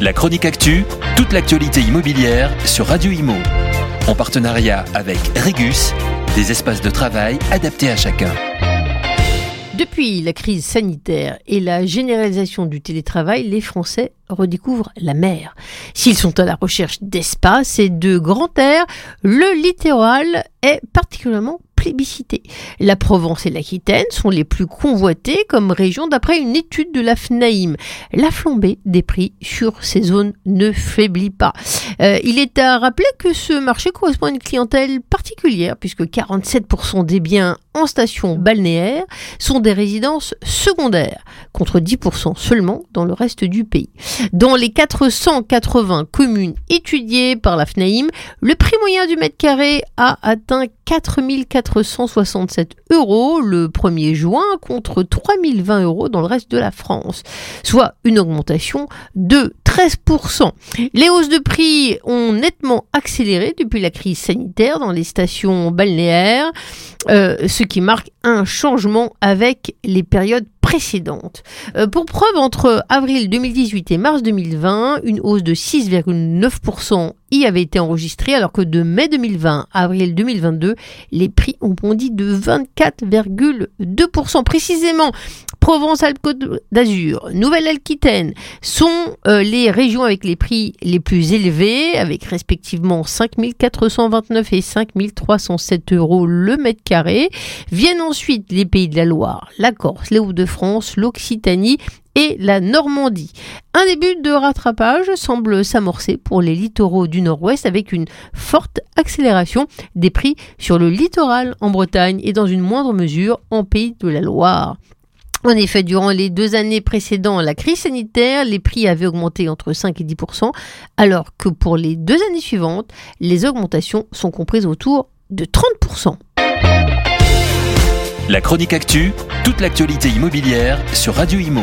La chronique actu, toute l'actualité immobilière sur Radio Imo. En partenariat avec Regus, des espaces de travail adaptés à chacun. Depuis la crise sanitaire et la généralisation du télétravail, les Français redécouvrent la mer. S'ils sont à la recherche d'espace et de grand air, le littoral est particulièrement La Provence et l'Aquitaine sont les plus convoitées comme région d'après une étude de la FNAIM. La flambée des prix sur ces zones ne faiblit pas. Euh, il est à rappeler que ce marché correspond à une clientèle particulière puisque 47% des biens en station balnéaire sont des résidences secondaires contre 10% seulement dans le reste du pays. Dans les 480 communes étudiées par la FNAIM, le prix moyen du mètre carré a atteint 4467 euros le 1er juin contre 3020 euros dans le reste de la France, soit une augmentation de 13%. Les hausses de prix ont nettement accéléré depuis la crise sanitaire dans les stations balnéaires, euh, qui marque un changement avec les périodes précédentes. Euh, pour preuve, entre avril 2018 et mars 2020, une hausse de 6,9% y avait été enregistrée, alors que de mai 2020 à avril 2022, les prix ont bondi de 24,2%. Précisément, Provence-Alpes-Côte d'Azur, Nouvelle-Aquitaine sont euh, les régions avec les prix les plus élevés, avec respectivement 5 429 et 5 307 euros le mètre carré. Viennent ensuite les pays de la Loire, la Corse, les Hauts-de-France, l'Occitanie et la Normandie. Un début de rattrapage semble s'amorcer pour les littoraux du nord-ouest avec une forte accélération des prix sur le littoral en Bretagne et dans une moindre mesure en pays de la Loire. En effet, durant les deux années précédant la crise sanitaire, les prix avaient augmenté entre 5 et 10% alors que pour les deux années suivantes, les augmentations sont comprises autour de 30% La chronique actu, toute l'actualité immobilière sur Radio Imo.